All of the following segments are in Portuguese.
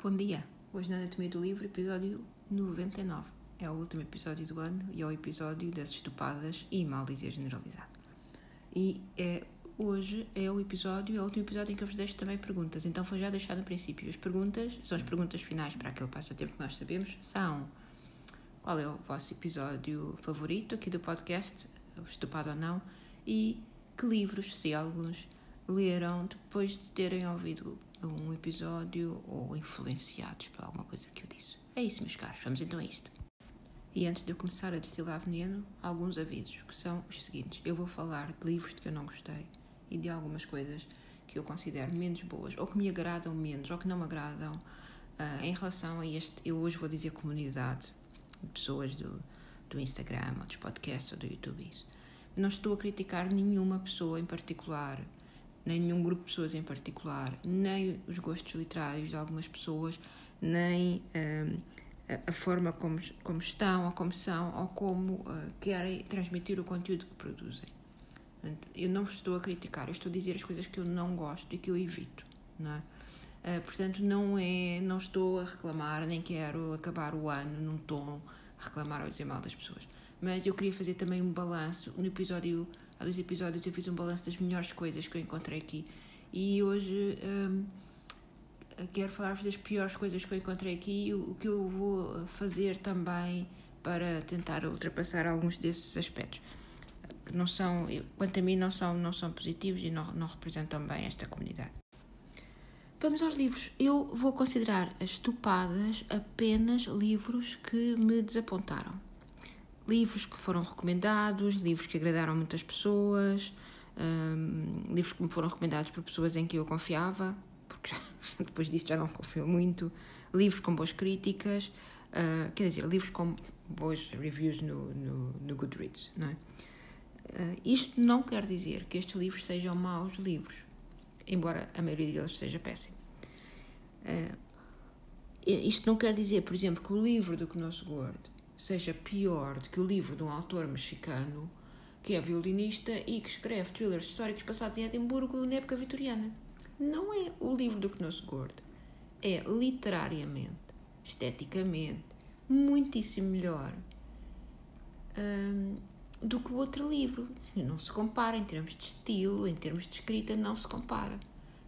Bom dia! Hoje na Anatomia do Livro, episódio 99. É o último episódio do ano e é o episódio das estupadas e mal dizer generalizado. E é, hoje é o episódio, é o último episódio em que eu vos deixo também perguntas. Então foi já deixado no princípio. As perguntas são as perguntas finais para aquele passatempo que nós sabemos. São qual é o vosso episódio favorito aqui do podcast, estupado ou não, e que livros, se alguns, leram depois de terem ouvido um episódio ou influenciados por alguma coisa que eu disse. É isso, meus caros, vamos então a isto. E antes de eu começar a destilar veneno, alguns avisos, que são os seguintes. Eu vou falar de livros que eu não gostei e de algumas coisas que eu considero menos boas, ou que me agradam menos, ou que não me agradam, uh, em relação a este, eu hoje vou dizer comunidade de pessoas do, do Instagram, ou dos podcasts, ou do YouTube. Isso. Não estou a criticar nenhuma pessoa em particular, nem nenhum grupo de pessoas em particular, nem os gostos literários de algumas pessoas, nem hum, a forma como, como estão ou como são ou como uh, querem transmitir o conteúdo que produzem. Eu não vos estou a criticar, eu estou a dizer as coisas que eu não gosto e que eu evito, não é? Uh, portanto, não é, não estou a reclamar, nem quero acabar o ano num tom a reclamar ou dizer mal das pessoas. Mas eu queria fazer também um balanço no episódio há dois episódios eu fiz um balanço das melhores coisas que eu encontrei aqui e hoje um, quero falar-vos das piores coisas que eu encontrei aqui e o, que eu vou fazer também para tentar ultrapassar alguns desses aspectos que não são, quanto a mim, não são, não são positivos e não, não representam bem esta comunidade. Vamos aos livros. Eu vou considerar as estupadas apenas livros que me desapontaram livros que foram recomendados, livros que agradaram muitas pessoas, um, livros que me foram recomendados por pessoas em que eu confiava, porque já, depois disso já não confio muito, livros com boas críticas, uh, quer dizer, livros com boas reviews no, no, no Goodreads, não é? Uh, isto não quer dizer que estes livros sejam maus livros, embora a maioria deles seja péssimo. Uh, isto não quer dizer, por exemplo, que o livro do Knossos Gord seja pior do que o livro de um autor mexicano que é violinista e que escreve thrillers históricos passados em Edimburgo na época vitoriana. Não é o livro do Knossos Gord. É literariamente, esteticamente, muitíssimo melhor hum, do que o outro livro. Não se compara em termos de estilo, em termos de escrita, não se compara.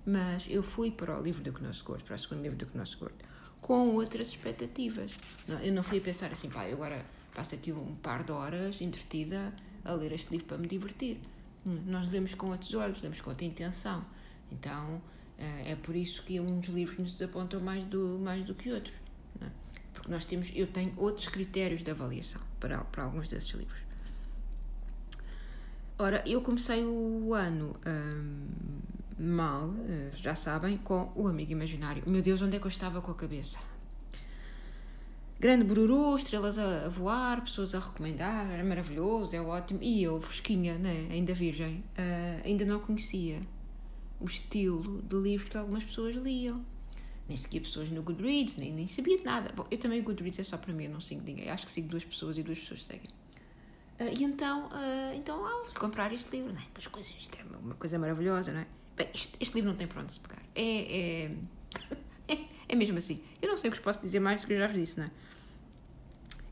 Mas eu fui para o livro do Knossos Gord, para o segundo livro do Knossos Gord com outras expectativas. Eu não fui a pensar assim, pá, agora passo aqui um par de horas entretida a ler este livro para me divertir. Nós lemos com outros olhos, lemos com outra intenção. Então eh, é por isso que uns livros nos desapontam mais do, mais do que outros. É? Porque nós temos, eu tenho outros critérios de avaliação para, para alguns desses livros. Ora, eu comecei o ano hum, mal, eh, já sabem, com o amigo imaginário. Meu Deus, onde é que eu estava com a cabeça? Grande bururu, estrelas a voar, pessoas a recomendar, é maravilhoso, é ótimo. E eu, fresquinha, né? ainda virgem, uh, ainda não conhecia o estilo de livro que algumas pessoas liam. Nem seguia pessoas no Goodreads, nem, nem sabia de nada. Bom, eu também o Goodreads é só para mim, eu não sigo ninguém. Acho que sigo duas pessoas e duas pessoas seguem. Uh, e então, uh, então ah, vou comprar este livro, não é? As coisas, isto é uma coisa maravilhosa, não é? Bem, este, este, livro não tem para onde se pegar. É, é, é, é, mesmo assim. Eu não sei o que vos posso dizer mais do que eu já vos disse, não é?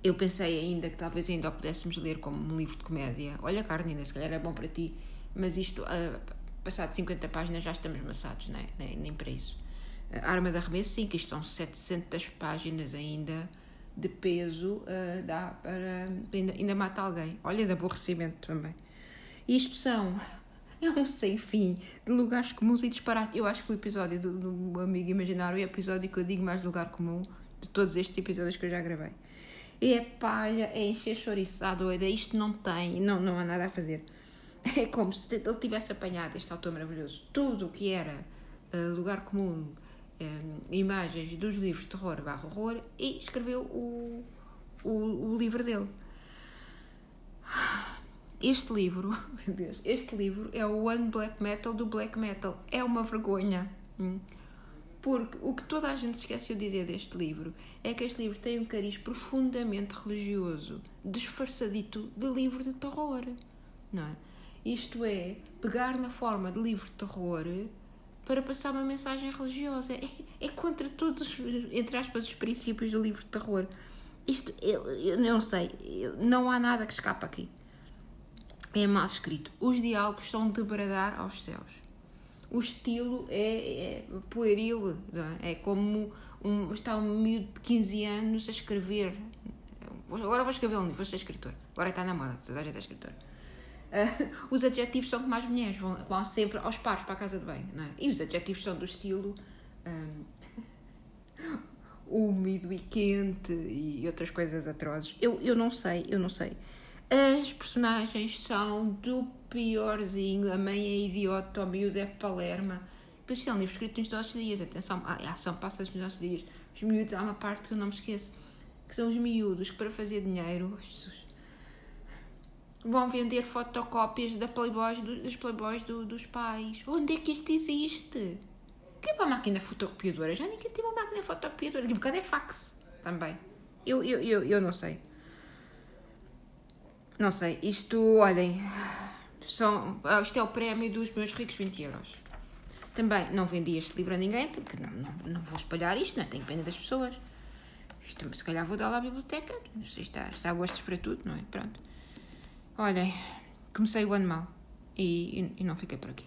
Eu pensei ainda que talvez ainda o pudéssemos ler como um livro de comédia. Olha, Carnina, se calhar é bom para ti, mas isto, uh, passado 50 páginas, já estamos maçados, não é? nem, nem para isso. A Arma da Arremesso, sim, que isto são 700 páginas ainda de peso, uh, dá para. Ainda, ainda mata alguém. Olha, de aborrecimento também. Isto são é um sem fim de lugares comuns e disparates. Eu acho que o episódio do, do Amigo Imaginário é o episódio que eu digo mais lugar comum de todos estes episódios que eu já gravei. É palha, é encher chouriçado, doida, isto não tem, não, não há nada a fazer. É como se ele tivesse apanhado este autor maravilhoso, tudo o que era uh, lugar comum, um, imagens dos livros de terror barra horror e escreveu o, o, o livro dele. Este livro, meu Deus, este livro é o One Black Metal do Black Metal. É uma vergonha. Hum? Porque o que toda a gente esqueceu de dizer deste livro é que este livro tem um cariz profundamente religioso, disfarçadito de livro de terror. Não é? Isto é, pegar na forma de livro de terror para passar uma mensagem religiosa. É, é contra todos, entre aspas, os princípios do livro de terror. Isto, eu, eu não sei, eu, não há nada que escapa aqui. É mal escrito. Os diálogos são de bradar aos céus. O estilo é, é pueril, é? é? como um, está um miúdo de 15 anos a escrever. Agora vou escrever um livro, vou ser escritor. Agora está na moda, toda a gente é escritor. Uh, os adjetivos são como as mulheres, vão, vão sempre aos pares para a casa de banho, não é? E os adjetivos são do estilo um, úmido e quente e outras coisas atrozes. Eu, eu não sei, eu não sei. As personagens são do piorzinho. A mãe é idiota, o miúdo é palerma. Depois é um livro escrito nos nossos dias. Atenção, a ação passa-se nos nossos dias. Os miúdos, há uma parte que eu não me esqueço, que são os miúdos que para fazer dinheiro Jesus, vão vender fotocópias da Playboys, do, das Playboys do, dos pais. Onde é que isto existe? Que é para a máquina fotocopiadora? Já ninguém tem uma máquina fotocopiadora. Daqui a bocado é fax também. Eu, eu, eu, eu não sei. Não sei. Isto, olhem, são, isto é o prémio dos meus ricos 20 euros. Também não vendi este livro a ninguém, porque não, não, não vou espalhar isto, não é? tenho pena das pessoas. Isto, se calhar vou dar lá à biblioteca, não sei, está, está a gostos para tudo, não é? Pronto. Olhem, comecei o ano mal e, e, e não fiquei por aqui.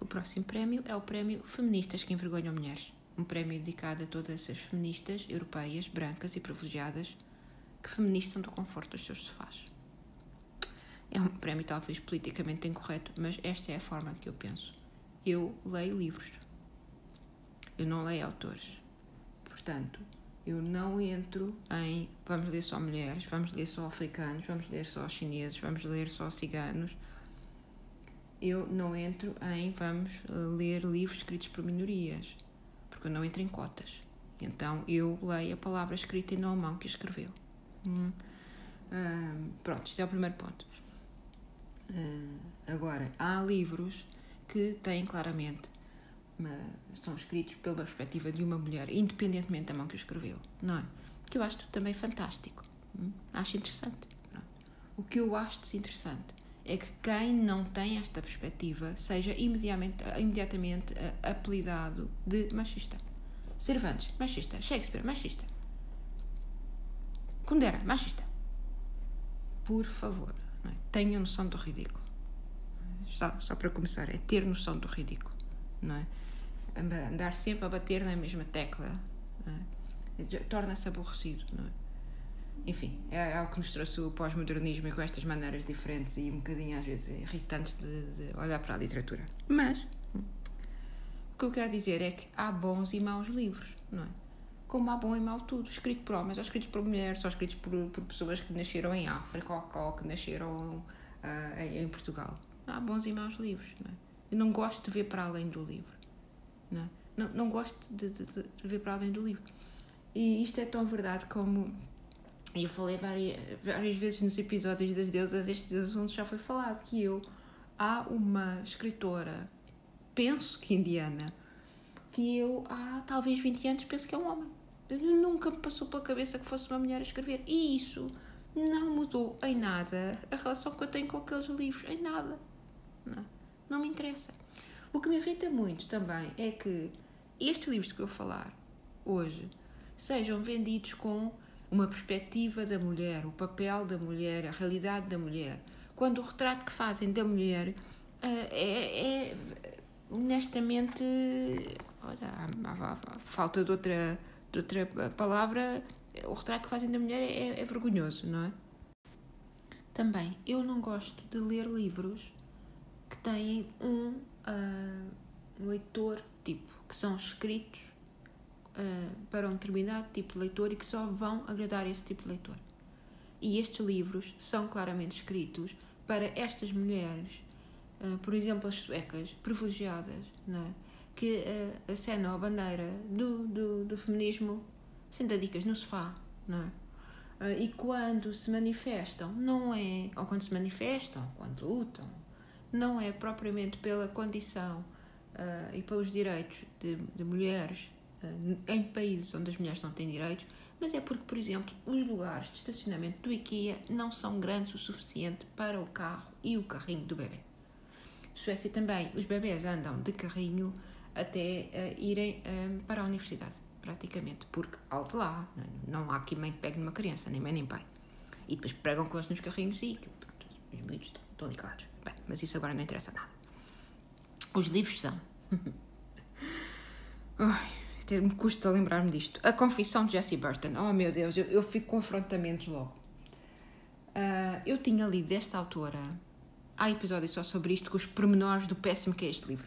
O próximo prémio é o prémio Feministas que Envergonham Mulheres. Um prémio dedicado a todas as feministas europeias, brancas e privilegiadas que feministam do conforto dos seus sofás. É um prémio talvez politicamente incorreto, mas esta é a forma que eu penso. Eu leio livros. Eu não leio autores. Portanto, eu não entro em vamos ler só mulheres, vamos ler só africanos, vamos ler só chineses, vamos ler só ciganos. Eu não entro em vamos ler livros escritos por minorias, porque eu não entro em cotas. Então eu leio a palavra escrita e não a mão que escreveu. Hum. Hum, pronto, este é o primeiro ponto. Uh, agora, há livros que têm claramente são escritos pela perspectiva de uma mulher, independentemente da mão que o escreveu, não é? Que eu acho também fantástico. Hum? Acho interessante. O que eu acho interessante é que quem não tem esta perspectiva seja imediatamente, imediatamente uh, apelidado de machista. Cervantes, machista. Shakespeare, machista. Kundera, machista. Por favor. É? Tenha noção do ridículo. Só, só para começar, é ter noção do ridículo. Não é? Andar sempre a bater na mesma tecla é? torna-se aborrecido. Não é? Enfim, é algo que nos trouxe o pós-modernismo e com estas maneiras diferentes e um bocadinho às vezes irritantes de, de olhar para a literatura. Mas o que eu quero dizer é que há bons e maus livros, não é? Como há bom e mau tudo, escrito por homens, ou escritos por mulheres, ou escritos por, por pessoas que nasceram em África ou, ou que nasceram uh, em, Portugal. Há bons e maus livros. Não é? Eu não gosto de ver para além do livro. Não, é? não, não, gosto de, de, de, ver para além do livro. E isto é tão verdade como eu falei várias, várias vezes nos episódios das deusas, este assunto já foi falado, que eu há uma escritora, penso que indiana, que eu há talvez 20 anos penso que é um homem. Nunca me passou pela cabeça que fosse uma mulher a escrever. E isso não mudou em nada a relação que eu tenho com aqueles livros. Em nada. Não, não me interessa. O que me irrita muito também é que estes livros que eu vou falar hoje sejam vendidos com uma perspectiva da mulher, o papel da mulher, a realidade da mulher, quando o retrato que fazem da mulher uh, é, é, honestamente, olha, falta de outra de outra palavra, o retrato que fazem da mulher é, é vergonhoso, não é? Também, eu não gosto de ler livros que têm um uh, leitor tipo, que são escritos uh, para um determinado tipo de leitor e que só vão agradar esse tipo de leitor. E estes livros são claramente escritos para estas mulheres, uh, por exemplo, as suecas, privilegiadas, não é? Que uh, acenam a bandeira do, do, do feminismo sentadicas no sofá, não é? Uh, e quando se manifestam, não é, ou quando se manifestam, quando lutam, não é propriamente pela condição uh, e pelos direitos de, de mulheres uh, em países onde as mulheres não têm direitos, mas é porque, por exemplo, os lugares de estacionamento do IKEA não são grandes o suficiente para o carro e o carrinho do bebê. Suécia também, os bebés andam de carrinho até uh, irem um, para a universidade, praticamente, porque alto lá, não, não há aqui mãe que pegue numa criança, nem mãe nem pai. E depois pregam com eles nos carrinhos e pronto, os miúdos estão, estão ligados. Bem, mas isso agora não interessa nada. Os livros são. Ai, até me custa lembrar-me disto. A Confissão de Jessie Burton. Oh meu Deus, eu, eu fico com confrontamentos logo. Uh, eu tinha lido desta autora. Há episódios só sobre isto, com os pormenores do péssimo que é este livro.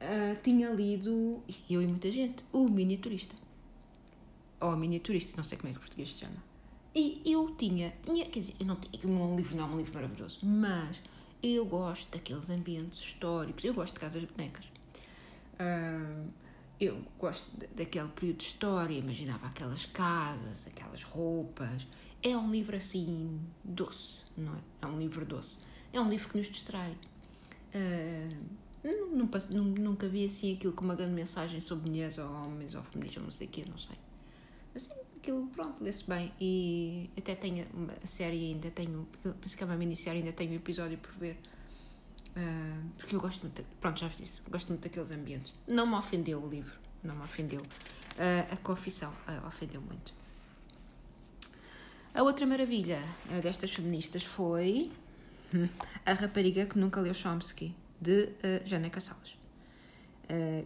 Uh, tinha lido, eu e muita gente, o Miniaturista. Ou Miniaturista, não sei como é que o português se chama. E eu tinha, tinha quer dizer, eu não tinha, não é um livro, não é um livro maravilhoso, mas eu gosto daqueles ambientes históricos, eu gosto de casas bonecas. Uh, eu gosto daquele período de história, imaginava aquelas casas, aquelas roupas. É um livro assim doce, não é? É um livro doce. É um livro que nos distrai. Uh, nunca, nunca vi assim aquilo com uma grande mensagem sobre mulheres ou homens ou feminismo, não sei o quê, não sei. Assim, aquilo, pronto, lê-se bem. E até tenho a série ainda, tenho, penso que é uma minissérie, ainda tenho um episódio por ver. Uh, porque eu gosto muito, pronto, já vos disse, gosto muito daqueles ambientes. Não me ofendeu o livro, não me ofendeu. Uh, a confissão uh, ofendeu muito. A outra maravilha destas feministas foi hum, A Rapariga que Nunca Leu Chomsky, de uh, Jana Cassalas.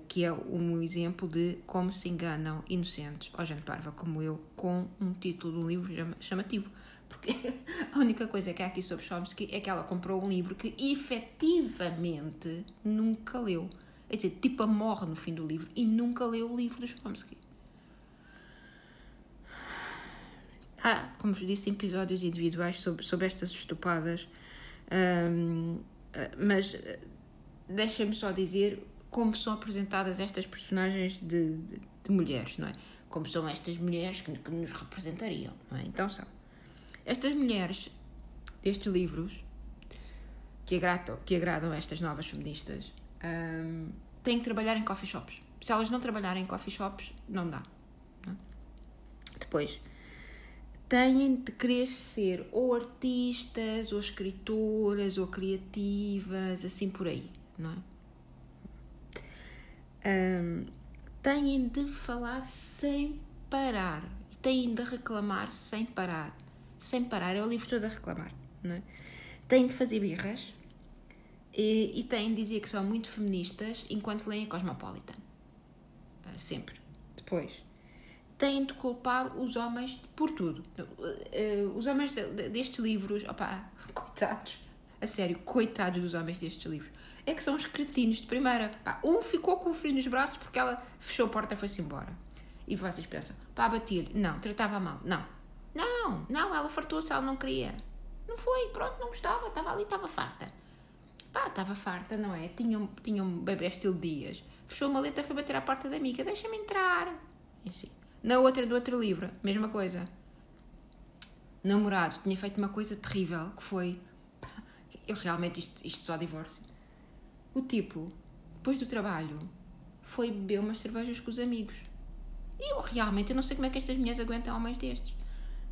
que é um exemplo de como se enganam inocentes, ou gente parva como eu, com um título de um livro chamativo porque a única coisa que há aqui sobre Chomsky é que ela comprou um livro que efetivamente nunca leu. É dizer, tipo, morre no fim do livro e nunca leu o livro do Chomsky. Há, como vos disse, episódios individuais sobre, sobre estas estupadas, um, mas eh, deixem-me só dizer como são apresentadas estas personagens de, de, de, mulheres, não é? Como são estas mulheres que, que nos representariam, não é? Então são estas mulheres destes livros que agradam, que agradam estas novas feministas um, têm que trabalhar em coffee shops. Se elas não trabalharem em coffee shops, não dá. Não? É? Depois, têm de querer ser ou artistas, ou escritoras, ou criativas, assim por aí, não é? Um, têm de falar sem parar, têm de reclamar sem parar sem parar, é o livro todo a reclamar. Não é? Têm de fazer birras e, e têm de dizer que são muito feministas enquanto leem a Cosmopolitan. Uh, sempre. Depois, têm de culpar os homens por tudo. Uh, os homens de, de, destes livros, opá, coitados, a sério, coitados dos homens destes livros. É que são os cretinos de primeira. Pá, um ficou com o frio nos braços porque ela fechou a porta e foi-se embora. E vocês pensam, pá, batia-lhe. Não, tratava mal. Não, não, não, ela fartou-se, ela não queria. Não foi, pronto, não gostava, estava ali, estava farta. Pá, estava farta, não é? Tinha, um, tinha um bebê estilo Dias. Fechou uma letra, foi bater à porta da amiga, deixa-me entrar. E assim. Na outra, do outro livro, mesma coisa. Namorado, tinha feito uma coisa terrível, que foi... Pá, eu realmente, isto, isto só divórcio. O tipo, depois do trabalho, foi beber umas cervejas com os amigos. E eu realmente, eu não sei como é que estas mulheres aguentam homens destes.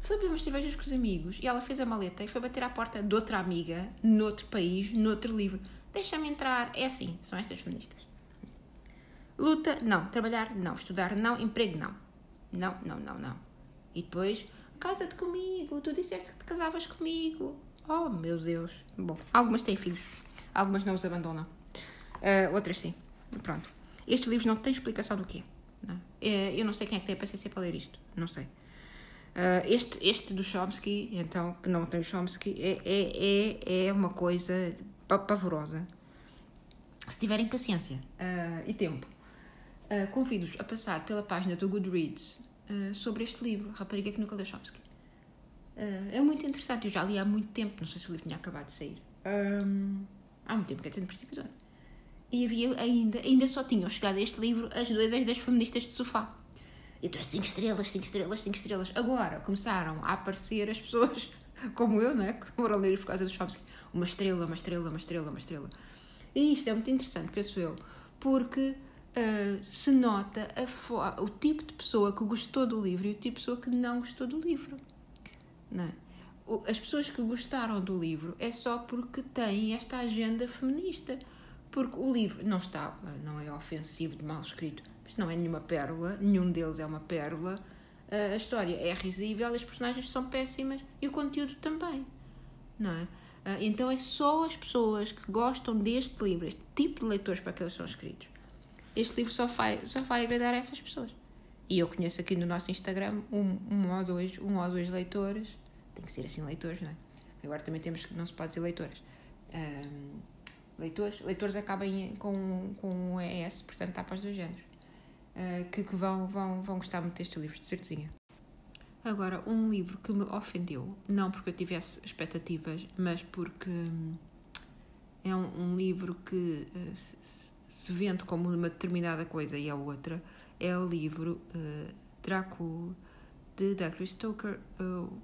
Foi beber umas cervejas com os amigos e ela fez a maleta e foi bater à porta de outra amiga, noutro país, noutro livro. Deixa-me entrar. É assim, são estas feministas. Luta, não. Trabalhar, não. Estudar, não. Emprego, não. Não, não, não, não. E depois, casa-te comigo. Tu disseste que te casavas comigo. Oh, meu Deus. Bom, algumas têm filhos. Algumas não os abandonam. Uh, outras sim. Pronto. Este livro não tem explicação do. Não. É, eu não sei quem é que tem a paciência para ler isto. Não sei. Uh, este, este do Chomsky, então, que não tem o Chomsky, é, é, é, é uma coisa pavorosa. Se tiverem paciência uh, e tempo, uh, convido-os a passar pela página do Goodreads sobre este livro, Rapariga que nunca leu Chomsky. é muito interessante, eu já li há muito tempo, não sei se o livro tinha acabado de sair. Um, há muito tempo, que até no princípio do ano. E havia ainda, ainda só tinham chegado a este livro as duas das feministas de sofá. E tu 5 estrelas, 5 estrelas, 5 estrelas. Agora começaram a aparecer as pessoas como eu, não é? Que foram ler por causa dos Chomsky. Uma estrela, uma estrela, uma estrela, uma estrela. E isto é muito interessante, penso eu, porque uh, se nota o tipo de pessoa que gostou do livro e o tipo de pessoa que não gostou do livro. Não é? As pessoas que gostaram do livro é só porque têm esta agenda feminista. Porque o livro não está, não é ofensivo de mal escrito, mas não é nenhuma pérola, nenhum deles é uma pérola. A história é risível, as personagens são péssimas e o conteúdo também, não é? Então é só as pessoas que gostam deste livro, este tipo de leitores para que eles são escritos. Este livro só vai, só vai agradar a essas pessoas. E eu conheço aqui no nosso Instagram um, um, ou, dois, um ou dois leitores, tem que ser assim leitores, não é? Agora também temos que não se pode dizer leitores. Um, leitores, leitores acabam com, com um ES, portanto está para os dois géneros. Uh, que, que vão, vão, vão gostar muito deste livro, de certeza. Agora, um livro que me ofendeu, não porque eu tivesse expectativas, mas porque hum, é um, um livro que uh, se vende como uma determinada coisa e é outra, é o livro uh, Drácula de Dr. Stoker,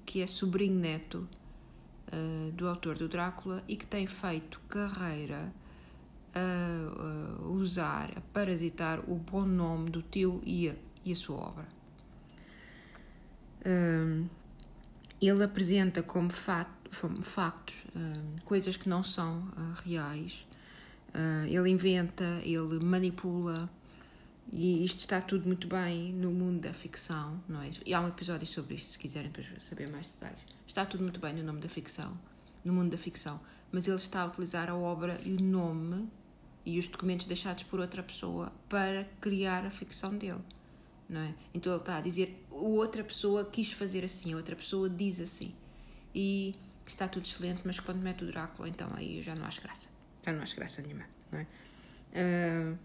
que é sobrinho neto uh, do autor do Drácula e que tem feito carreira a uh, usar, a parasitar o bom nome do tio e a, e a sua obra. Um, ele apresenta como, como factos um, coisas que não são reais. ele inventa, ele manipula, e isto está tudo muito bem no mundo da ficção, não é? E há um episódio sobre isto, se quiserem saber mais detalhes. Está tudo muito bem no nome da ficção, no mundo da ficção, mas ele está a utilizar a obra e o nome e os documentos deixados por outra pessoa para criar a ficção dele, não é? Então ele está a dizer, outra pessoa quis fazer assim, outra pessoa diz assim. E está tudo excelente, mas quando mete o Drácula, então aí eu já não acho graça. Já não acho graça nenhuma, não é? Uh,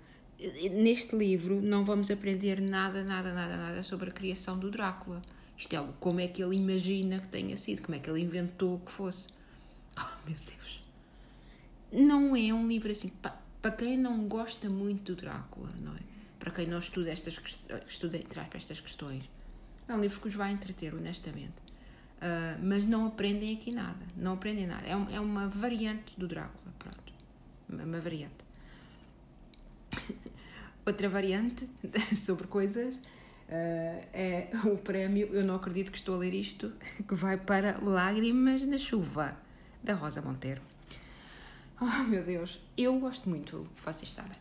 neste livro não vamos aprender nada, nada, nada, nada sobre a criação do Drácula. Isto é como é que ele imagina que tenha sido, como é que ele inventou que fosse. Oh, meu Deus. Não é um livro assim, para quem não gosta muito do Drácula, não é? Para quem não estuda estas estuda estas questões, é um livro que os vai entreter, honestamente. Uh, mas não aprendem aqui nada, não aprendem nada. É, um, é uma variante do Drácula, pronto. Uma variante. Outra variante sobre coisas uh, é o prémio Eu Não Acredito que Estou a Ler Isto, que vai para Lágrimas na Chuva, da Rosa Monteiro. Oh, meu Deus, eu gosto muito, vocês sabem,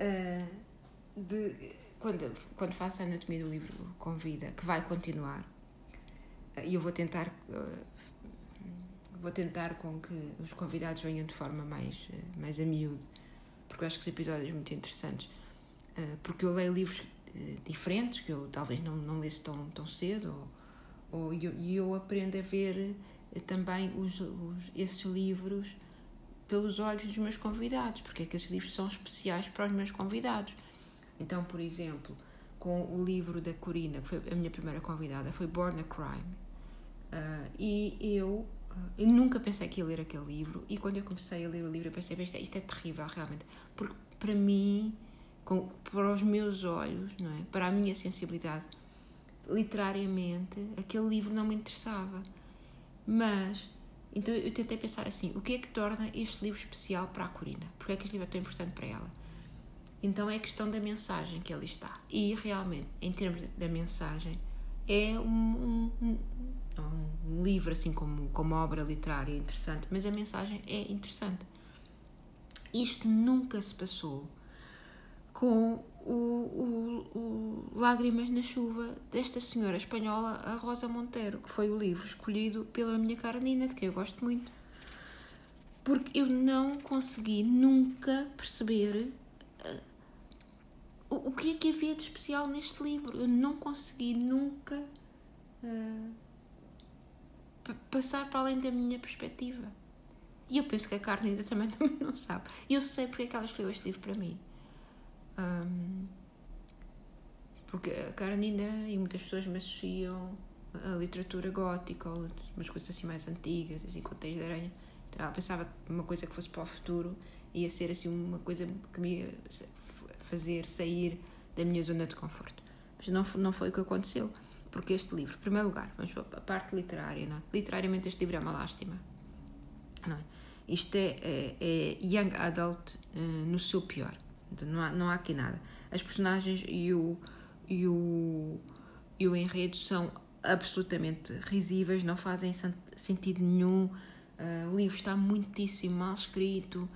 uh, de, quando, quando faço a Anatomia do Livro com Vida, que vai continuar, e uh, eu vou tentar. Uh, vou tentar com que os convidados venham de forma mais, mais a miúdo, porque eu acho que os episódios muito interessantes. Eh, porque eu leio livros eh, diferentes, que eu talvez não, não lesse tão, tão cedo, ou, ou, e eu, eu aprendo a ver eh, também os, os, esses livros pelos olhos dos meus convidados, porque é que esses livros são especiais para os meus convidados. Então, por exemplo, com o livro da Corina, que foi a minha primeira convidada, foi Born a Crime. Uh, e eu, eu, nunca pensei que ia ler aquele livro, e quando eu comecei a ler o livro, eu pensei, isto é, isto é terrível, realmente, porque para mim com, para os meus olhos, não é? para a minha sensibilidade, literariamente, aquele livro não me interessava. Mas, então eu tentei pensar assim: o que é que torna este livro especial para a Corina? Porque é que este livro é tão importante para ela? Então é a questão da mensagem que ali está. E realmente, em termos da mensagem, é um, um, um, livro assim como, como obra literária interessante, mas a mensagem é interessante. Isto nunca se passou com o, o, o, Lágrimas na Chuva desta senhora espanhola, a Rosa Monteiro, que foi o livro escolhido pela minha cara Nina, de que eu gosto muito. Porque eu não consegui nunca perceber uh, o, o que é que havia de especial neste livro. Eu não consegui nunca uh, passar para além da minha perspectiva. E eu penso que a Carolina também não sabe. Eu sei porque é que ela escolheu este livro para mim. Um, porque a Karenina e muitas pessoas me associam a literatura gótica ou umas coisas assim mais antigas, assim, com de aranha. Então, ela pensava que uma coisa que fosse para o futuro ia ser assim uma coisa que me ia fazer sair da minha zona de conforto. Mas não, não foi o que aconteceu. Porque este livro, em primeiro lugar, vamos para a parte literária, não é? Literariamente este livro é uma lástima. Não é? Isto é, é, é young adult uh, no seu pior. Então não há, não há aqui nada. As personagens e o, e o, e o enredo são absolutamente risíveis, não fazem sentido nenhum. Uh, o livro está muitíssimo mal escrito.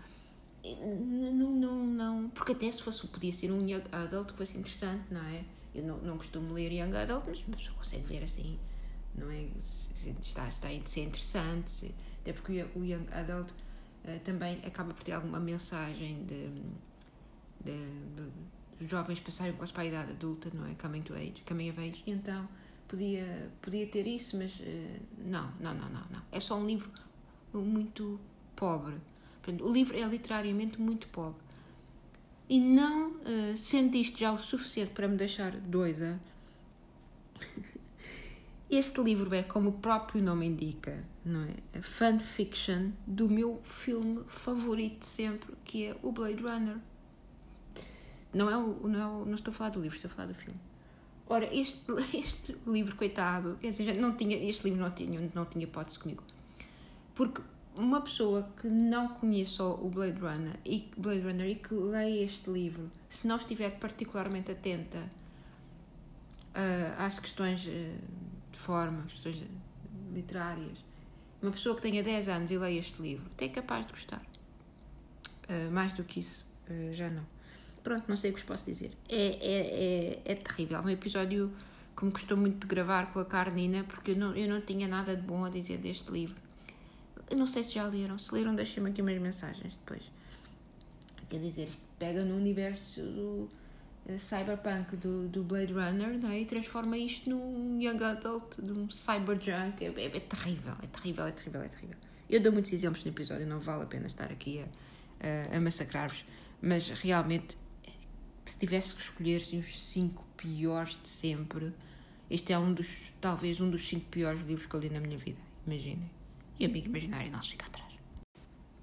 Não, não, não. Porque até se fosse, podia ser um young adult que fosse interessante, não é? Eu não, não costumo ler young adult, mas a pessoa consegue ver assim, não é? Está, está a ser interessante, até porque o young adult uh, também acaba por ter alguma mensagem de, de jovens passarem quase para a idade adulta, não é? Coming to age, coming of age, e então podia, podia ter isso, mas uh, não, não, não, não, não. É só um livro muito pobre. O livro é literariamente muito pobre. E não uh, sendo isto já o suficiente para me deixar doida, este livro é, como o próprio nome indica, não é? A fanfiction do meu filme favorito sempre, que é o Blade Runner. Não, é o, não, é o, não estou a falar do livro, estou a falar do filme. Ora, este, este livro, coitado, quer dizer, não tinha, este livro não tinha, não tinha hipótese comigo. Porque uma pessoa que não conheça o Blade Runner e, Blade Runner e que leia este livro, se não estiver particularmente atenta uh, às questões uh, de forma, questões literárias, uma pessoa que tenha 10 anos e leia este livro, até é capaz de gostar. Uh, mais do que isso, já não. Pronto, não sei o que vos posso dizer. É, é, é, é terrível. Um episódio que me custou muito de gravar com a Carnina, porque eu não, eu não tinha nada de bom a dizer deste livro eu não sei se já leram. Se leram, deixem-me aqui umas mensagens depois. Quer dizer, isto pega no universo do uh, cyberpunk do, do Blade Runner né, e transforma isto num young adult, num cyberjunk. É, é, é terrível, é terrível, é terrível, é terrível. Eu dou muitos exemplos no episódio, não vale a pena estar aqui a, a, a massacrar-vos, mas realmente, tivesse que escolher assim, os cinco piores de sempre, este é um dos, talvez um dos cinco piores livros que eu li na minha vida, imaginem e amigo imaginário não se fica atrás.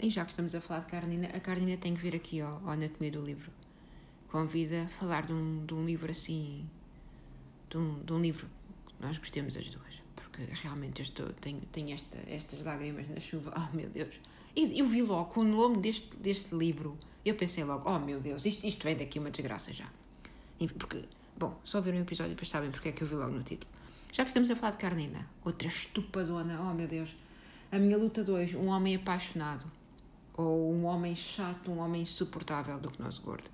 E já que estamos a falar de Carnina, a Carnina tem que vir aqui ao, ao Anatomia do Livro. Convida a falar de um, de um livro assim. De um, de um livro que nós gostemos as duas. Porque realmente eu estou, tenho, tenho esta, estas lágrimas na chuva. Oh meu Deus! E eu vi logo o nome deste, deste livro. Eu pensei logo: oh meu Deus, isto, isto vem daqui uma desgraça já. Porque, bom, só viram um episódio e depois sabem porque é que eu vi logo no título. Já que estamos a falar de Carnina, outra estupadona, oh meu Deus a minha luta 2, um homem apaixonado. Ou um homem chato, um homem insuportável do que nosso gordo.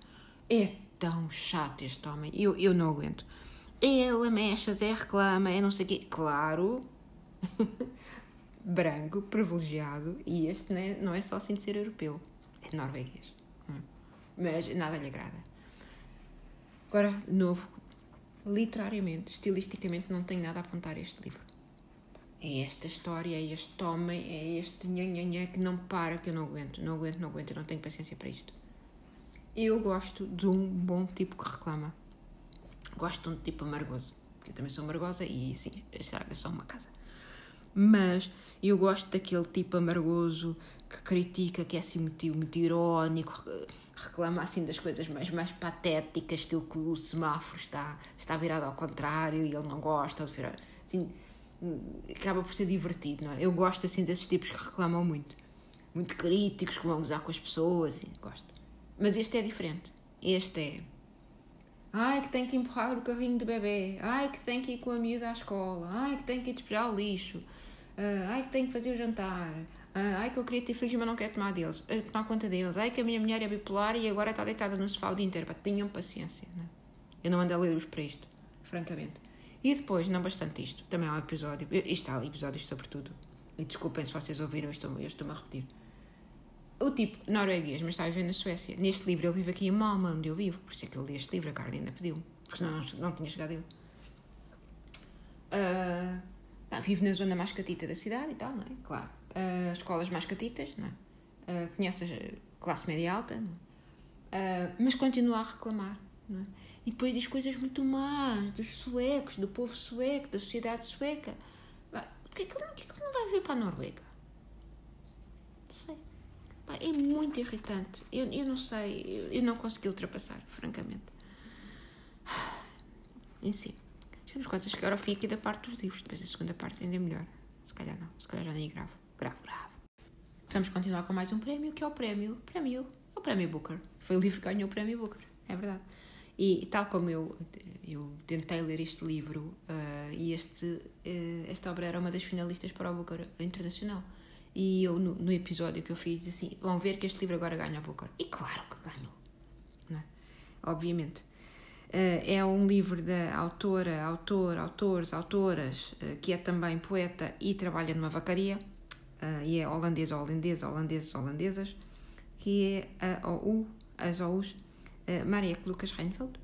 É tão chato este homem. Eu, eu não aguento. É lamechas, é reclama, é não sei o quê. Claro, branco, privilegiado. E este não é, não é só assim de ser europeu. É norueguês. Hum. Mas nada lhe agrada. Agora, novo, literariamente, estilisticamente, não tenho nada a apontar a este livro é esta história, é este homem, é este nhanhanhã que não para, que eu não aguento, não aguento, não aguento, eu não tenho paciência para isto. Eu gosto de um bom tipo que reclama. Gosto de um tipo amargoso, porque eu também sou amargosa e sim, estraga só uma casa. Mas eu gosto daquele tipo amargoso que critica, que é assim muito, muito irónico, reclama assim das coisas mais, mais patéticas, estilo que o semáforo está, está virado ao contrário e ele não gosta. Assim, acaba por ser divertido, não é? Eu gosto assim desses tipos que reclamam muito, muito críticos, que vão usar com as pessoas, e gosto. Mas este é diferente. Este é. Ai, que tem que empurrar o carrinho de bebê. Ai, que tem que ir com a miúda à escola. Ai, que tem que ir despejar o lixo. Uh, ai, que tem que fazer o jantar. Uh, ai, que eu queria ter filhos, mas não quero tomar, deles, uh, tomar conta deles. Ai, que a minha mulher é bipolar e agora está deitada no sofá o dia inteiro. Pá, tenham paciência, não é? Eu não ando a ler-vos para isto, francamente. E depois, não bastante isto, também há um episódio, isto há episódios sobre tudo, e desculpem se vocês ouviram, eu estou-me estou a repetir. O tipo norueguês, mas está a viver na Suécia. Neste livro ele vive aqui em Malmö, onde eu vivo, por isso é que eu li este livro, a Carolina pediu porque senão não, não tinha chegado ele. Uh, ah, vive na zona mais catita da cidade e tal, não é? Claro. Uh, escolas mais catitas, não é? Uh, conhece a classe média alta, não é? Uh, mas continua a reclamar, não é? E depois diz coisas muito más dos suecos, do povo sueco, da sociedade sueca. Porquê que, porquê que não vai vir para a Noruega? Não sei. É muito irritante. Eu, eu não sei, eu, eu não consegui ultrapassar, francamente. Em si. Estamos quase a chegar ao fim aqui da parte dos livros. Depois a segunda parte ainda é melhor. Se calhar não, se calhar já nem gravo. Gravo, gravo. Vamos continuar com mais um prémio, que é o prémio. Prémio. É o prémio Booker. Foi o livro que ganhou o prémio Booker. É verdade. E tal como eu, eu tentei ler este livro, uh, e este, uh, esta obra era uma das finalistas para o Booker Internacional, E eu, no, no, episódio que eu fiz, assim, vão ver que este livro agora ganha a Booker. E claro que ganhou. Não é? Obviamente. Uh, é um livro da autora, autor, autores, autoras, uh, que é também poeta e trabalha numa vacaria. Uh, e é holandesa, holandesa, holandeses, holandesas. Que é a OU, as OUs, Maria Lucas Reinfeldt.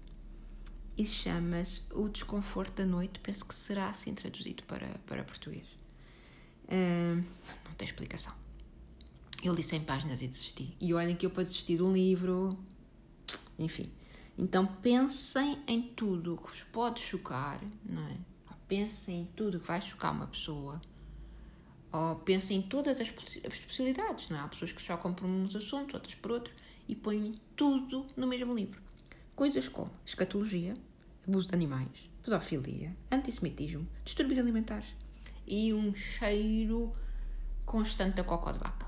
E chama-se O Desconforto da Noite. Penso que será assim traduzido para, para português. não tem explicação. Eu li 100 páginas e desisti. E olhem que eu para desistir de um livro. Enfim. Então pensem em tudo que vos pode chocar, não é? Pensem em tudo que vai chocar uma pessoa. Ou pensem em todas as, as possibilidades, não é? Há pessoas que chocam por uns assuntos, outras por outros, e põem tudo no mesmo livro. Coisas como escatologia, abuso de animais, pedofilia, antissemitismo, distúrbios alimentares e um cheiro constante da cocó de vaca.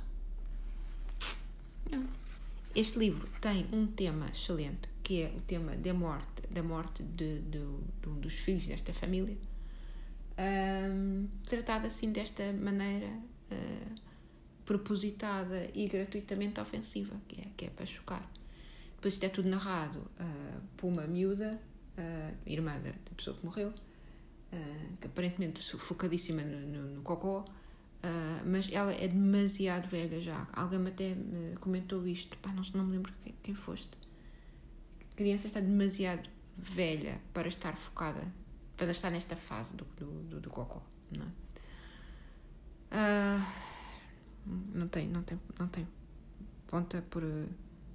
Este livro tem um tema excelente, que é o tema da morte, da morte de, de, de um dos filhos desta família, um, tratado assim desta maneira uh, propositada e gratuitamente ofensiva, que é, que é para chocar. Depois isto é tudo narrado uh, por uma miúda, uh, irmã da, da, pessoa que morreu, que aparentemente focadíssima no, no, no cocó, Uh, mas ela é demasiado velha já. Alguém até me comentou isto, pá, não, não me lembro quem, quem foste. A criança está demasiado velha para estar focada, para estar nesta fase do, do, do, do cocó, não é? Uh, não tem, não tem, não tem ponta por,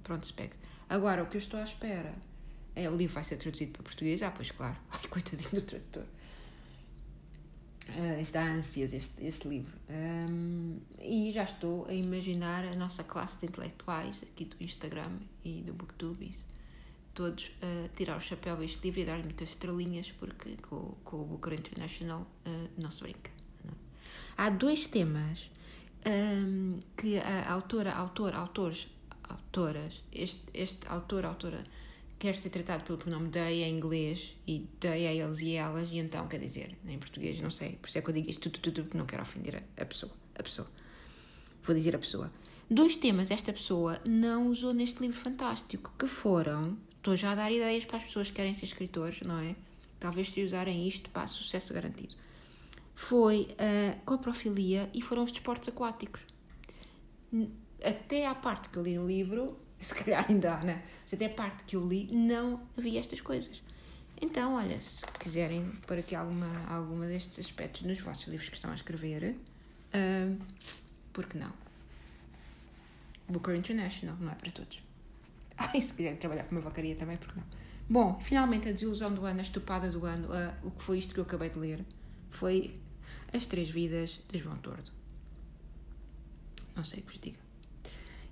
onde se pega. Agora, o que eu estou à espera é o livro vai ser traduzido para português. Ah, pois claro. Ai, coitadinho do tradutor uh, está ânsias este, este livro. Um, e já estou a imaginar a nossa classe de intelectuais aqui do Instagram e do Booktubes, todos a tirar o chapéu a este livro e dar-lhe muitas estrelinhas, porque com, com o Booker International uh, não se brinca. É? Há dois temas um, que a autora, autor, autores, autoras, este, este autor, autora quer ser tratado pelo pronome they em inglês e they eles e elas, e então, quer dizer, em português, não sei, por isso é que eu digo isto tudo, tudo, tudo, não quero ofender a, a pessoa, a pessoa. Vou dizer a pessoa. Dois temas esta pessoa não usou neste livro fantástico, que foram, estou já a dar ideias para as pessoas que querem ser escritores, não é? Talvez se usarem isto, para sucesso garantido. Foi a coprofilia e foram os desportos aquáticos. Até à parte que eu li no livro, se calhar ainda há, né? Mas até a parte que eu li não havia estas coisas. Então, olha, se quiserem pôr aqui alguma, alguma destes aspectos nos vossos livros que estão a escrever, uh, por que não? Booker International, não é para todos. E se quiserem trabalhar com uma vacaria também, por que não? Bom, finalmente a desilusão do ano, a estupada do ano, o que foi isto que eu acabei de ler, foi As Três Vidas de João Tordo. Não sei o que vos diga.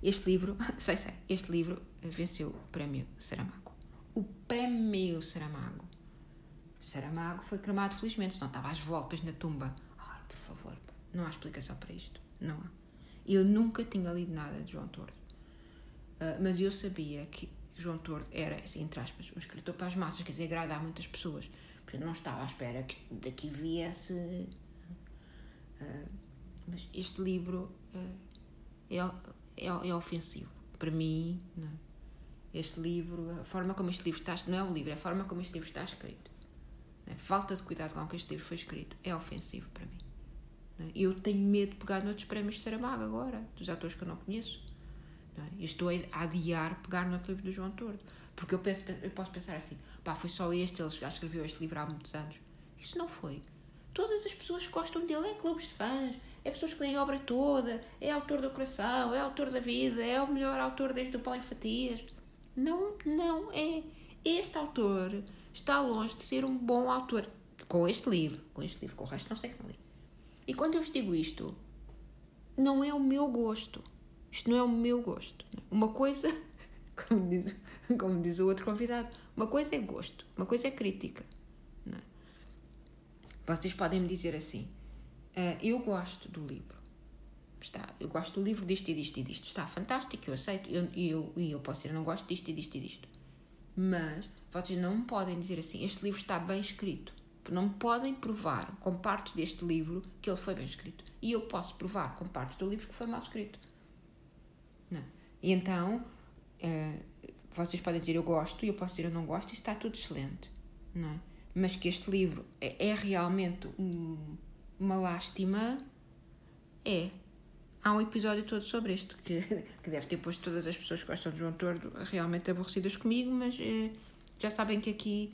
Este livro, sei, sei, este livro venceu o prémio Saramago. O prémio Saramago. Saramago foi cremado, felizmente, senão estava às voltas na tumba. Ai, por favor, não há explicação para isto. Não há. Eu nunca tinha lido nada de João Tordo. Uh, mas eu sabia que João Tordo era, assim, entre aspas, um escritor para as massas, quer dizer, agrada a muitas pessoas. Portanto, não estava à espera que daqui viesse. Uh, mas este livro uh, é é, é ofensivo. Para mim. É? este livro, a forma como este livro está, não é o livro, é a forma como este livro está escrito. A falta de cuidado com que este livro foi escrito é ofensivo para mim. É? Eu tenho medo de pegar noutros prémios de Saramago agora, dos atores que eu não conheço. É? Eu estou a adiar pegar no livro do João Tordo. Porque eu, penso, eu posso pensar assim, pá, foi só este, ele já escreveu este livro há muitos anos. Isso não foi. Todas as pessoas que gostam dele é clubes de fãs, é pessoas que leem a obra toda, é autor do coração, é autor da vida, é o melhor autor desde o pão em fatias. Não, não é. Este autor está longe de ser um bom autor com este livro, com este livro, com o resto não sei não li. E quando eu vos digo isto, não é o meu gosto. Isto não é o meu gosto. Uma coisa, como diz, como diz o outro convidado, uma coisa é gosto, uma coisa é crítica. Vocês podem me dizer assim: uh, eu gosto do livro. Está, eu gosto do livro disto e disto e disto. Está fantástico, eu aceito. E eu, eu, eu posso dizer, eu não gosto disto e disto e disto. Mas vocês não podem dizer assim: este livro está bem escrito. não podem provar com partes deste livro que ele foi bem escrito. E eu posso provar com partes do livro que foi mal escrito. E então, uh, vocês podem dizer eu gosto e eu posso dizer eu não gosto, e está tudo excelente. Não é? Mas que este livro é, é realmente um, uma lástima, é. Há um episódio todo sobre isto, que, que deve ter posto todas as pessoas que gostam de João Tordo realmente aborrecidas comigo, mas uh, já sabem que aqui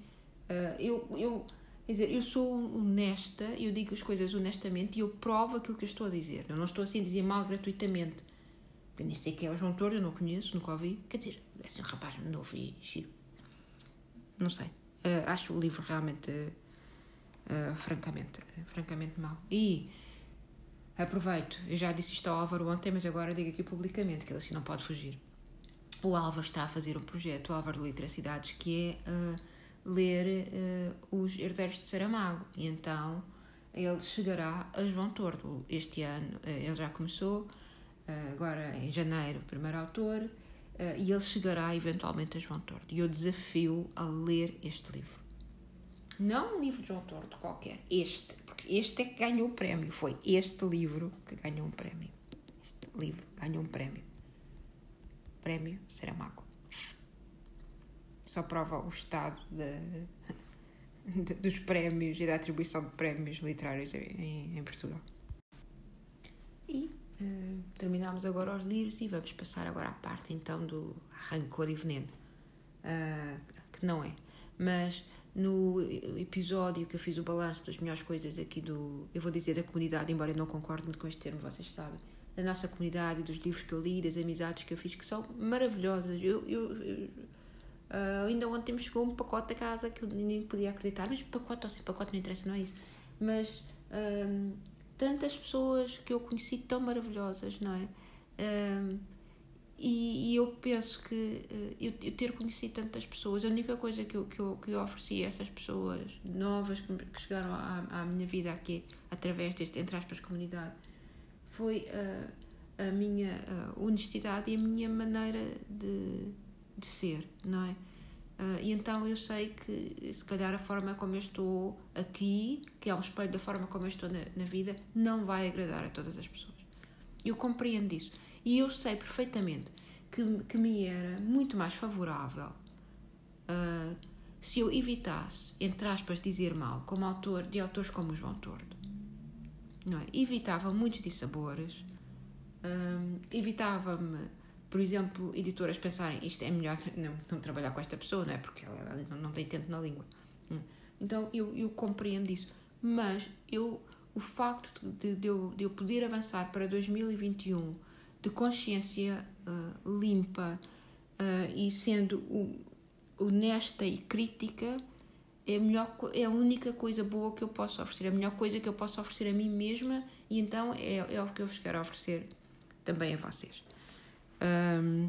uh, eu, eu, quer dizer, eu sou honesta, eu digo as coisas honestamente e eu provo aquilo que eu estou a dizer. Eu não estou assim a dizer mal gratuitamente. Eu nem sei quem é o João Tordo, eu não conheço, nunca ouvi. Quer dizer, é assim um rapaz novo e giro. Não sei. Uh, acho o livro realmente, uh, francamente, francamente mau. E aproveito, eu já disse isto ao Álvaro ontem, mas agora digo aqui publicamente, que ele assim não pode fugir. O Álvaro está a fazer um projeto, o Álvaro de Literacidades, que é uh, ler os Herdeiros de Saramago. E então ele chegará a João Tordo este ano. ele já começou, agora em janeiro, primeiro autor uh, e ele chegará eventualmente a João Tordo. E eu desafio a ler este livro. Não um livro de João Tordo qualquer, este, porque este é que ganhou o prémio. Foi este livro que ganhou um prémio. Este livro ganhou um prémio. Prémio Saramago. Só prova o estado de, de, dos prémios e da atribuição de prémios literários em, em Portugal. Terminamos agora os livros e vamos passar agora à parte então do rancor e veneno. Uh, que não é. Mas no episódio que eu fiz o balanço das melhores coisas aqui do. Eu vou dizer da comunidade, embora eu não concorde muito com este termo, vocês sabem. Da nossa comunidade, dos livros que eu li, das amizades que eu fiz, que são maravilhosas. Eu, eu, eu uh, ainda ontem chegou um pacote a casa que eu nem podia acreditar, mas pacote ou sem pacote não interessa, não é isso. Mas tantas pessoas que eu conheci tão maravilhosas, não é? Um, e, e, eu penso que uh, eu, eu, ter conhecido tantas pessoas, a única coisa que eu, que eu, que eu ofereci a essas pessoas novas que, que chegaram à, à, minha vida aqui, através deste, entre aspas, comunidade, foi uh, a minha honestidade e a minha maneira de, de ser, não é? Uh, e então eu sei que, se calhar, a forma como eu estou aqui, que é um espelho da forma como eu estou na, na vida, não vai agradar a todas as pessoas. Eu compreendo isso. E eu sei perfeitamente que, que me era muito mais favorável uh, se eu evitasse, entre aspas, dizer mal, como autor de autores como João Tordo. Não é? Evitava muitos dissabores, uh, evitava-me por exemplo, editoras pensarem isto é melhor não, não trabalhar com esta pessoa, não é? Porque ela não, não tem tempo na língua. Hum. Então eu, eu compreendo isso. Mas eu, o facto de, de, eu, de eu poder avançar para 2021 de consciência uh, limpa uh, e sendo honesta e crítica é a, melhor, é a única coisa boa que eu posso oferecer, a melhor coisa que eu posso oferecer a mim mesma e então é, é o que eu vos quero oferecer também a vocês. Um,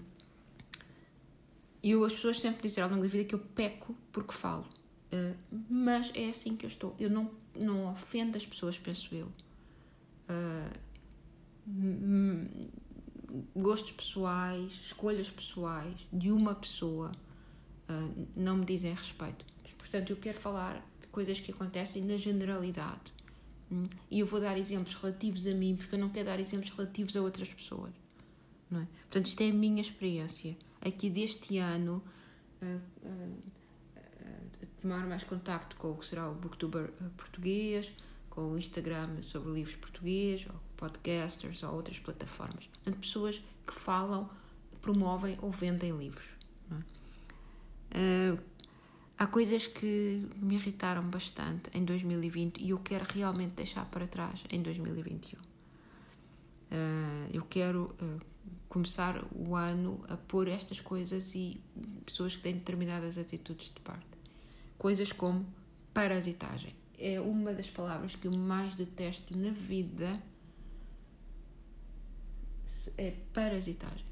e as pessoas sempre disseram ao longo da vida que eu peco porque falo. Uh, mas é assim que eu estou. Eu não, não ofendo as pessoas, penso eu. Uh, gostos pessoais, escolhas pessoais de uma pessoa uh, não me dizem respeito. Portanto, eu quero falar de coisas que acontecem na generalidade. Um, e eu vou dar exemplos relativos a mim, porque eu não quero dar exemplos relativos a outras pessoas não é? Portanto, isto é a minha experiência. Aqui deste ano, uh, uh, tomar mais contacto com o que será o Booktuber português, com o Instagram sobre livros português, ou podcasters, ou outras plataformas. Portanto, pessoas que falam, promovem ou vendem livros. É? Há coisas que me irritaram bastante em 2020 e eu quero realmente deixar para trás em 2021. Uh, eu quero uh, começar o ano a pôr estas coisas e pessoas que têm determinadas atitudes de parte. Coisas como parasitagem. É uma das palavras que eu mais detesto na vida. É parasitagem.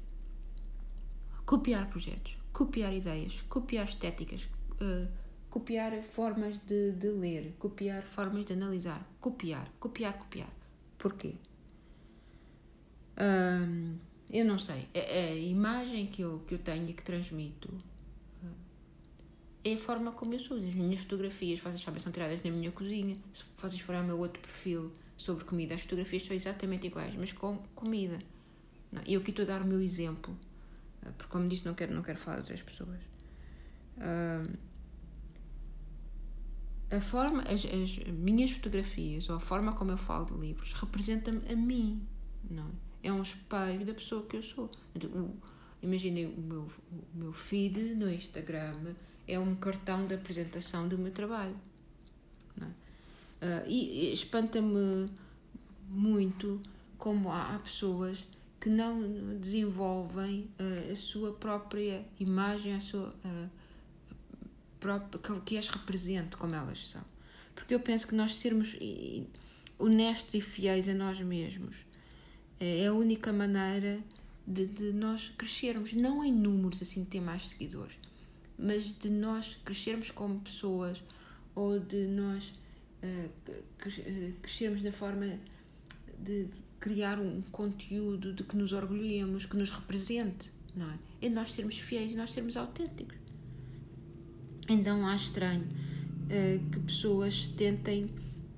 Copiar projetos, copiar ideias, copiar estéticas, uh, copiar formas de, de ler, copiar formas de analisar. Copiar, copiar, copiar. Porquê? Eu não sei. A, a, imagem que eu, que eu tenho e que transmito uh, é a forma como eu sou. As minhas fotografias, vocês sabem, são tiradas na minha cozinha. Se vocês forem ao meu outro perfil sobre comida, as fotografias são exatamente iguais, mas com comida. E eu aqui estou a dar o meu exemplo, ah, porque, como disse, não quero, não quero falar de outras pessoas. Uh, a forma, as, as minhas fotografias ou a forma como eu falo de livros representa-me a mim, não é? É um espelho da pessoa que eu sou. Imaginem o meu, o meu feed no Instagram é um cartão de apresentação do meu trabalho. É? uh, e, e espanta-me muito como há, há, pessoas que não desenvolvem uh, a sua própria imagem, a sua uh, própria, que as represente como elas são. Porque eu penso que nós sermos honestos e fiéis a nós mesmos é a única maneira de, de nós crescermos, não em números assim de ter mais seguidores, mas de nós crescermos como pessoas ou de nós uh, crescermos na forma de criar um conteúdo de que nos orgulhemos, que nos represente, não é? É nós sermos fiéis e nós sermos autênticos. Então acho estranho uh, que pessoas tentem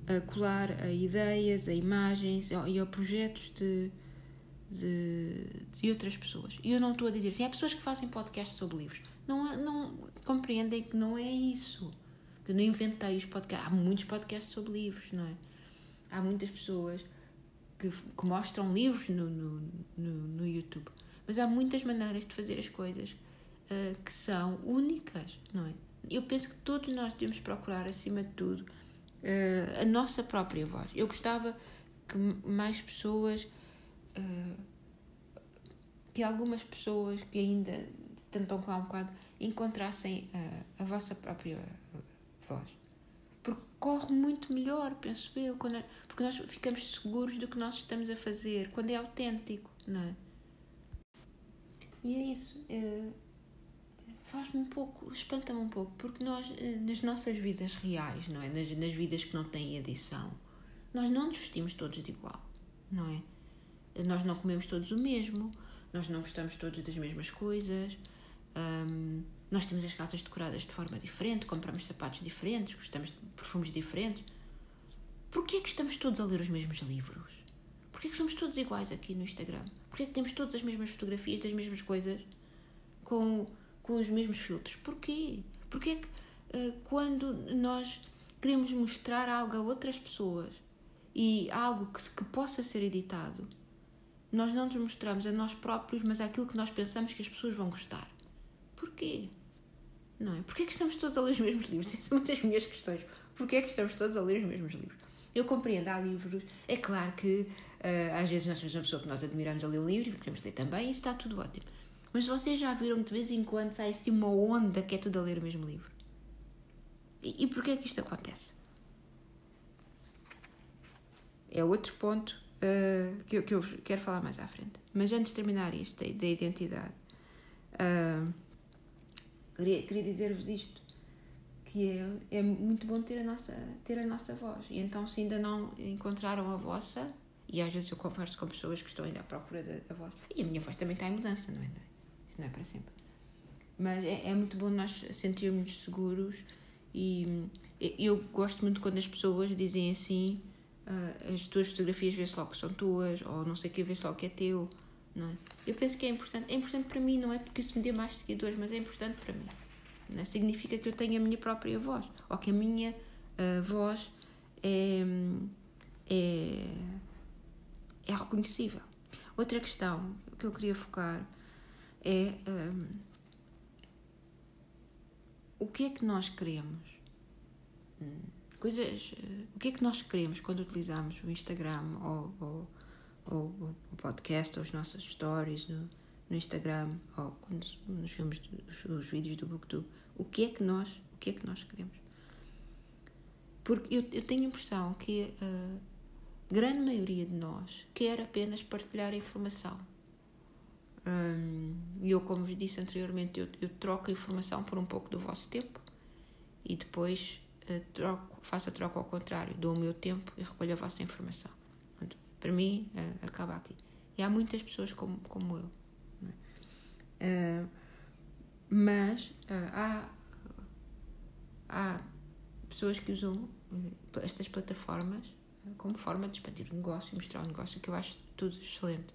uh, colar a ideias, a imagens e a projetos de, de, de outras pessoas. E eu não estou a dizer assim, há pessoas que fazem podcasts sobre livros não, não compreendem que não é isso. Eu não inventei os podcasts. Há muitos podcasts sobre livros, não é? Há muitas pessoas que, que mostram livros no, no, no, no, YouTube. Mas há muitas maneiras de fazer as coisas uh, que são únicas, não é? Eu penso que todos nós devemos procurar, acima de tudo, uh, a nossa própria voz. Eu gostava que mais pessoas. Uh, que algumas pessoas que ainda tentam lá um bocado, encontrassem a, a vossa própria voz. Porque corre muito melhor, penso eu, quando, porque nós ficamos seguros do que nós estamos a fazer, quando é autêntico, não é? E é isso. É, Faz-me um pouco, espanta-me um pouco, porque nós, eh, nas nossas vidas reais, não é? Nas, nas vidas que não têm edição, nós não nos vestimos todos de igual, não é? Nós não comemos todos o mesmo, nós não gostamos todos das mesmas coisas, um, nós temos as casas decoradas de forma diferente, compramos sapatos diferentes, gostamos de perfumes diferentes. Porquê é que estamos todos a ler os mesmos livros? Porquê é que somos todos iguais aqui no Instagram? Porquê é que temos todas as mesmas fotografias das mesmas coisas com, com os mesmos filtros? Porquê? Porquê é que uh, quando nós queremos mostrar algo a outras pessoas e algo que, que possa ser editado, nós não nos mostramos a nós próprios, mas àquilo que nós pensamos que as pessoas vão gostar? Porquê? Não é? Porquê é que estamos todos a ler os mesmos livros? Essas são muitas minhas questões. Porquê é que estamos todos a ler os mesmos livros? Eu compreendo, há livros. É claro que uh, às vezes nós temos uma pessoa que nós admiramos a ler um livro e queremos ler também, e isso está tudo ótimo. Mas vocês já viram de vez em quando sai assim uma onda que é tudo a ler o mesmo livro? E, e porquê é que isto acontece? É outro ponto uh, que, eu, que eu quero falar mais à frente. Mas antes de terminar isto, da, da identidade. Uh, queria, queria dizer-vos isto, que é, é muito bom ter a, nossa, ter a nossa voz. E então, se ainda não encontraram a vossa, e às vezes eu converso com pessoas que estão ainda à procura da, da voz, e a minha voz também está em mudança, não é? Não é? Para sempre. Mas é, é muito bom nós sentirmos seguros e eu gosto muito quando as pessoas dizem assim uh, as tuas fotografias vê-se logo que são tuas ou não sei o que vê-se logo que é teu não é? Eu penso que é importante. É importante para mim, não é porque isso me dê mais seguidores, mas é importante para mim. Não é? Significa que eu tenho a minha própria voz, ou que a minha uh, voz é, é, é reconhecível. Outra questão que eu queria focar é um, o que é que nós queremos? Hum, coisas, uh, o que é que nós queremos quando utilizamos o Instagram ou, ou ou o podcast, ou as nossas stories no, no Instagram, ou quando, nos filmes, os, os vídeos do Booktube, o que é que nós, o que é que nós queremos? Porque eu, eu tenho a impressão que a grande maioria de nós quer apenas partilhar informação. E eu, como vos disse anteriormente, eu, eu, troco a informação por um pouco do vosso tempo e depois uh, troco, faço a troca ao contrário, dou o meu tempo e recolho a vossa informação. Para mim, uh, acaba aqui. E há muitas pessoas como, como eu. É? Uh, mas uh, há há pessoas que usam estas plataformas como forma de expandir o negócio e mostrar o negócio, que eu acho tudo excelente.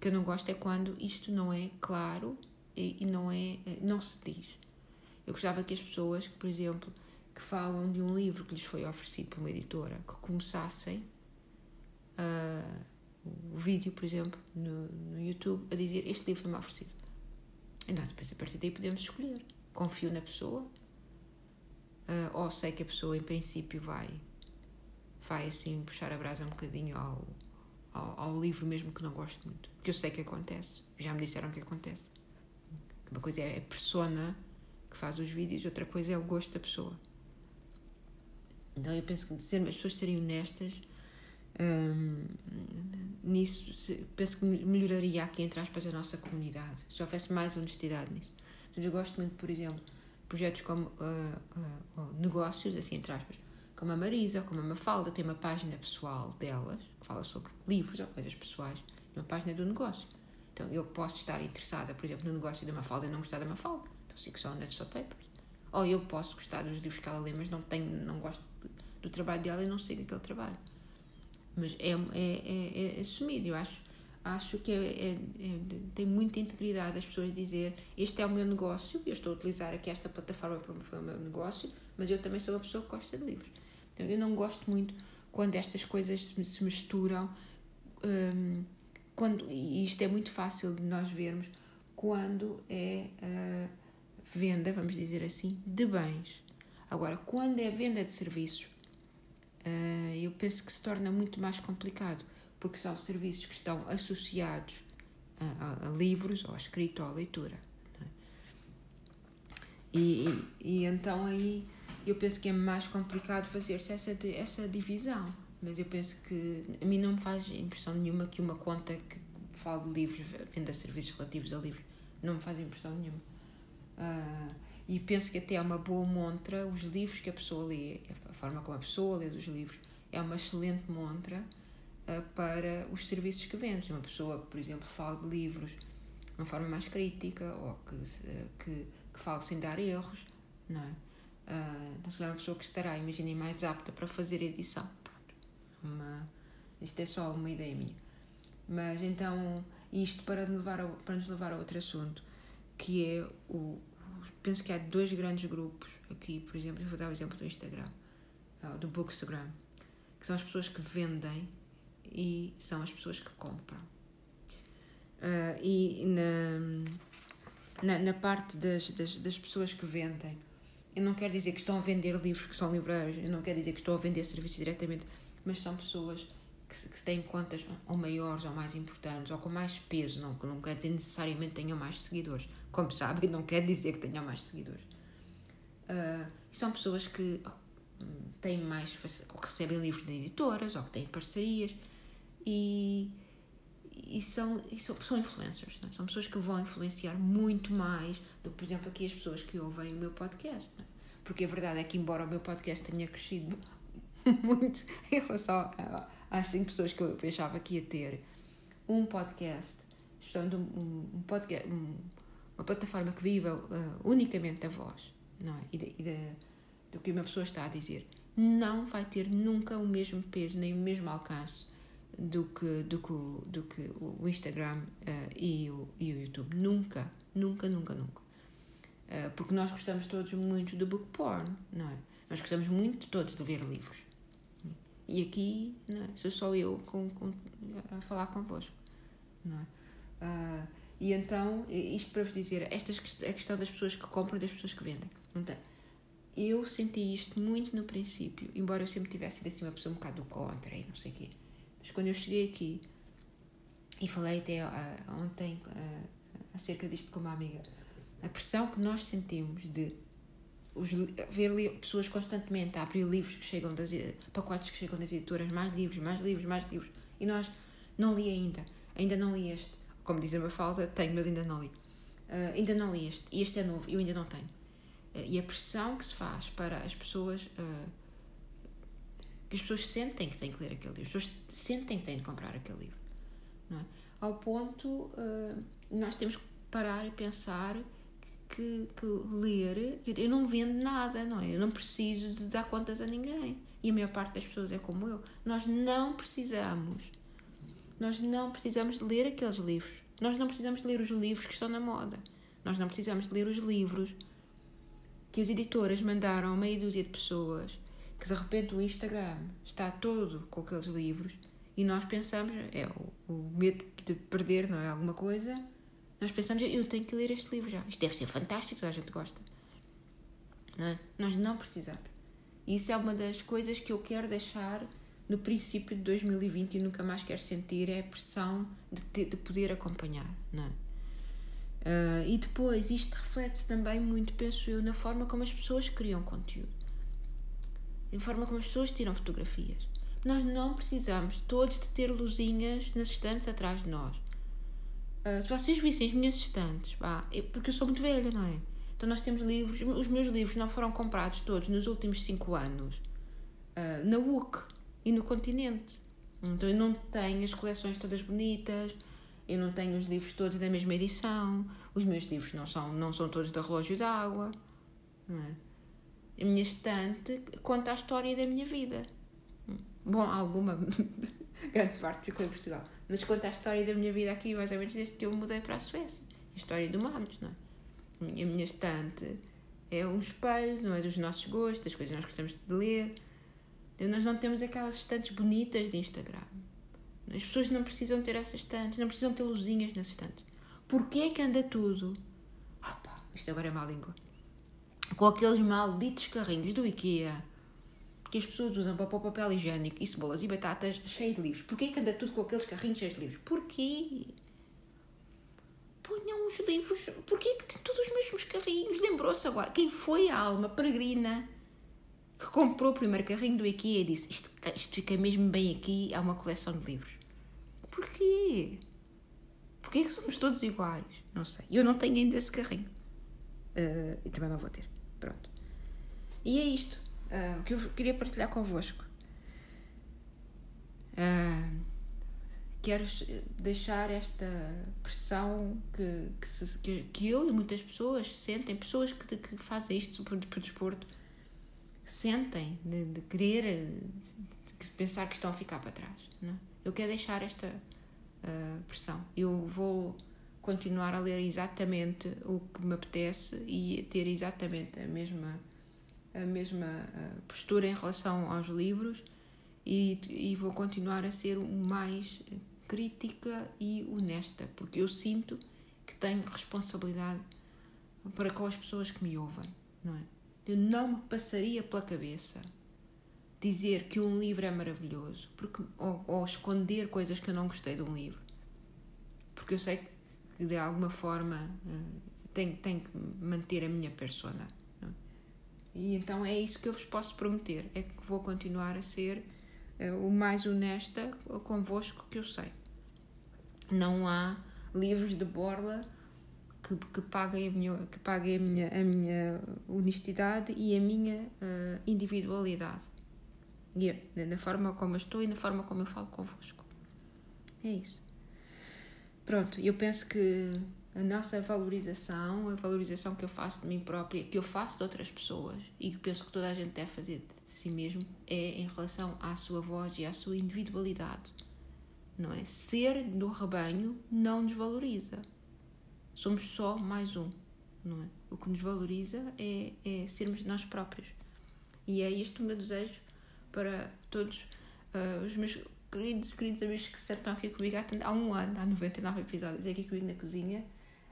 Que eu não gosto é quando isto não é claro e, não, é, não se diz. Eu gostava que as pessoas, que, por exemplo, que falam de um livro que lhes foi oferecido por uma editora, que começassem uh, o vídeo, por exemplo, no, no YouTube, a dizer este livro foi-me oferecido. E nós depois, a partir daí, podemos escolher. Confio na pessoa, uh, ou sei que a pessoa, em princípio, vai, vai assim, puxar a brasa um bocadinho ao, ao, ao livro, mesmo que não goste muito. Porque eu sei que acontece. Já me disseram que acontece. Uma coisa é a persona que faz os vídeos, outra coisa é o gosto da pessoa. Então eu penso que dizer as pessoas serem honestas hum, nisso, se, penso que melhoraria aqui, entre aspas, a nossa comunidade, se houvesse mais honestidade nisso. Eu gosto muito, por exemplo, projetos como uh, uh, negócios, assim, entre aspas, como a Marisa, como a Mafalda, tem uma página pessoal delas, que fala sobre livros ou coisas pessoais, uma página do negócio. Então eu posso estar interessada, por exemplo, no negócio da Mafalda e não gostar da Mafalda, então sigo só Net Papers. Ou eu posso gostar dos livros que ela lê, mas não, tenho, não gosto do trabalho dela e não sigo aquele trabalho. Mas é, é, é, é assumido, eu acho, acho que é, é, é, tem muita integridade as pessoas dizer este é o meu negócio, eu estou a utilizar aqui esta plataforma para o meu negócio, mas eu também sou uma pessoa que gosta de livros. Então eu não gosto muito quando estas coisas se misturam, um, quando, e isto é muito fácil de nós vermos, quando é uh, venda, vamos dizer assim, de bens. Agora, quando é venda de serviços, uh, eu penso que se torna muito mais complicado, porque são serviços que estão associados a, a, a livros, ou a escrita, ou à leitura. É? E, e, e, então aí eu penso que é mais complicado fazer-se essa, essa divisão. Mas eu penso que a mim não me faz impressão nenhuma que uma conta que fala de livros, venda serviços relativos a livros, não me faz impressão nenhuma. Uh, e penso que até é uma boa montra os livros que a pessoa lê, a forma como a pessoa lê os livros, é uma excelente montra uh, para os serviços que vende. Uma pessoa que, por exemplo, fala de livros de uma forma mais crítica ou que, uh, que, que sem dar erros, não é? Uh, então, se é uma pessoa que estará, imaginem, mais apta para fazer edição. Uma, isto é só uma ideia minha. Mas então, isto para, levar a, para nos levar a outro assunto, que é o, penso que há dois grandes grupos aqui, por exemplo, eu vou dar o exemplo do Instagram, ah, do Bookstagram, que são as pessoas que vendem e são as pessoas que compram. Uh, e na, na, na, parte das, das, das pessoas que vendem, eu não quero dizer que estão a vender livros que são livreiros, eu não quero dizer que estão a vender serviços diretamente, mas são pessoas que, se, que têm contas ou maiores ou mais importantes ou com mais peso, não, não quer dizer necessariamente tenham mais seguidores. Como sabem, não quer dizer que tenham mais seguidores. Uh, são pessoas que oh, têm mais, ou recebem livros de editoras ou que têm parcerias e, e, são, e são, são influencers, é? são pessoas que vão influenciar muito mais do que, por exemplo, aqui as pessoas que ouvem o meu podcast. É? Porque a verdade é que, embora o meu podcast tenha crescido muito em relação às 5 pessoas que eu pensava que ia ter um podcast, especialmente um, um podcast, um, uma plataforma que viva uh, unicamente da voz não é? e, de, e de, do que uma pessoa está a dizer, não vai ter nunca o mesmo peso nem o mesmo alcance do que, do que, do que o Instagram uh, e, o, e o YouTube. Nunca, nunca, nunca, nunca. Uh, porque nós gostamos todos muito do book porn, não é? Nós gostamos muito todos de ler livros. E aqui não é? sou só eu com, com, a falar convosco. Não é? Uh, e então, isto para vos dizer, estas, a questão das pessoas que compram e das pessoas que vendem. Então, eu senti isto muito no princípio, embora eu sempre tivesse sido assim uma pessoa um bocado do contra e não sei o quê. Mas quando eu cheguei aqui e falei até uh, ontem uh, acerca disto com uma amiga, a pressão que nós sentimos de os, ver pessoas constantemente a abrir livros que chegam das pacotes que chegam das editoras, mais livros, mais livros, mais livros, e nós não li ainda, ainda não li este, como diz a minha falta, tenho, mas ainda não li. Uh, ainda não li este, e este é novo, eu ainda não tenho. Uh, e a pressão que se faz para as pessoas, uh, que as pessoas sentem que têm que ler aquele livro, as pessoas sentem que têm de comprar aquele livro, é? Ao ponto, nós temos que parar e pensar que, que ler, eu não vendo nada, não é? Eu não preciso de dar contas a ninguém. E a maior parte das pessoas é como eu. Nós não precisamos. Nós não precisamos de ler aqueles livros. Nós não precisamos de ler os livros que estão na moda. Nós não precisamos de ler os livros que as editoras mandaram a meia dúzia de pessoas que de repente o Instagram está todo com aqueles livros e nós pensamos, é o, medo de perder, não é? Alguma coisa. Nós pensamos, eu tenho que ler este livro já. Isto deve ser fantástico, toda a gente gosta. Não é? Nós não precisamos. E isso é uma das coisas que eu quero deixar no princípio de 2020 e nunca mais quero sentir é a pressão de, ter, de poder acompanhar, não é? Uh, e depois, isto reflete-se também muito, penso eu, na forma como as pessoas criam conteúdo, na forma como as pessoas tiram fotografias. Nós não precisamos todos de ter luzinhas nas estantes atrás de nós. Uh, se vocês vissem as minhas estantes, pá, eu, porque eu sou muito velha, não é? Então nós temos livros, os meus livros não foram comprados todos nos últimos 5 anos uh, na UC e no continente. Então eu não tenho as coleções todas bonitas, eu não tenho os livros todos da mesma edição, os meus livros não são, não são todos da Relógio d'Água. É? A minha estante conta a história da minha vida. Bom, alguma, grande parte ficou em Portugal, mas conta a história da minha vida aqui, mais ou menos desde que eu mudei para a Suécia. A história do Manos, não é? A minha estante é um espelho, não é? Dos nossos gostos, das coisas que nós gostamos de ler. Nós não temos aquelas estantes bonitas de Instagram. As pessoas não precisam ter essas estantes, não precisam ter luzinhas nas estantes. Porquê é que anda tudo? Opa, isto agora é má língua. Com aqueles malditos carrinhos do IKEA que as pessoas usam para pôr papel higiênico e cebolas e batatas cheios de livros. Porquê é que anda tudo com aqueles carrinhos cheios de livros? Porquê? Ponham os livros. Porquê é que tem todos os mesmos carrinhos? Lembrou-se agora. Quem foi a alma peregrina que comprou o primeiro carrinho do IKEA e disse: Isto, isto fica mesmo bem aqui, há uma coleção de livros. Porquê? Porquê que somos todos iguais? Não sei. Eu não tenho ainda esse carrinho. Uh, e também não vou ter. Pronto. E é isto uh, que eu queria partilhar convosco. Uh, quero deixar esta pressão que, que, se, que, que, eu e muitas pessoas sentem, pessoas que, que fazem isto por, por desporto, sentem de, de querer de pensar que estão a ficar para trás. Não? É? Eu quero deixar esta uh, pressão. Eu vou continuar a ler exatamente o que me apetece e ter exatamente a mesma a mesma uh, postura em relação aos livros e, e vou continuar a ser o mais crítica e honesta porque eu sinto que tenho responsabilidade para com as pessoas que me ouvem, não é? Eu não me passaria pela cabeça dizer que um livro é maravilhoso porque, ou, ou esconder coisas que eu não gostei de um livro. Porque eu sei que de alguma forma uh, tenho, tenho que manter a minha persona. É? E então é isso que eu vos posso prometer: é que vou continuar a ser uh, o mais honesta convosco que eu sei. Não há livros de borla que, que paguem, a minha, que paguem a, minha, a minha honestidade e a minha uh, individualidade. E na forma como eu estou e na forma como eu falo convosco. É isso. Pronto, eu penso que a nossa valorização, a valorização que eu faço de mim própria, que eu faço de outras pessoas e que penso que toda a gente deve fazer de si mesmo, é em relação à sua voz e à sua individualidade. Não é? Ser do rebanho não nos valoriza somos só mais um, não é? O que nos valoriza é, é sermos nós próprios. E é isto o meu desejo para todos uh, os meus queridos, queridos amigos que estão aqui comigo há, há um ano, há 99 episódios aqui comigo na cozinha.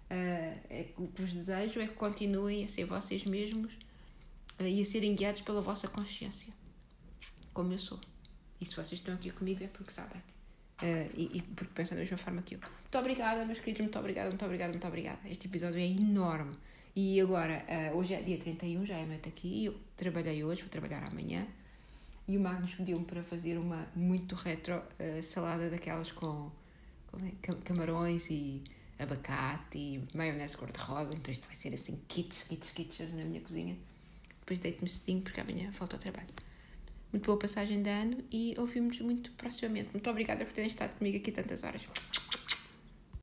Uh, é, o que vos desejo é que continuem a ser vocês mesmos uh, e a serem guiados pela vossa consciência, como eu sou. E se vocês estão aqui comigo é porque sabem. Uh, e, e, porque pensam da mesma forma que eu. Muito obrigada, meus queridos, muito obrigada, muito obrigada, muito obrigada. Este episódio é enorme. E agora, hoje é dia 31, já é noite aqui. Eu trabalhei hoje, vou trabalhar amanhã. E o Magnus pediu-me para fazer uma muito retro uh, salada daquelas com, é, camarões e abacate e maionese cor-de-rosa. Então isto vai ser assim, kits, kits, kits na minha cozinha. Depois deito-me cedinho porque amanhã falta ao trabalho muito boa passagem de ano e ouvimos muito proximamente. Muito obrigada por terem estado comigo aqui tantas horas.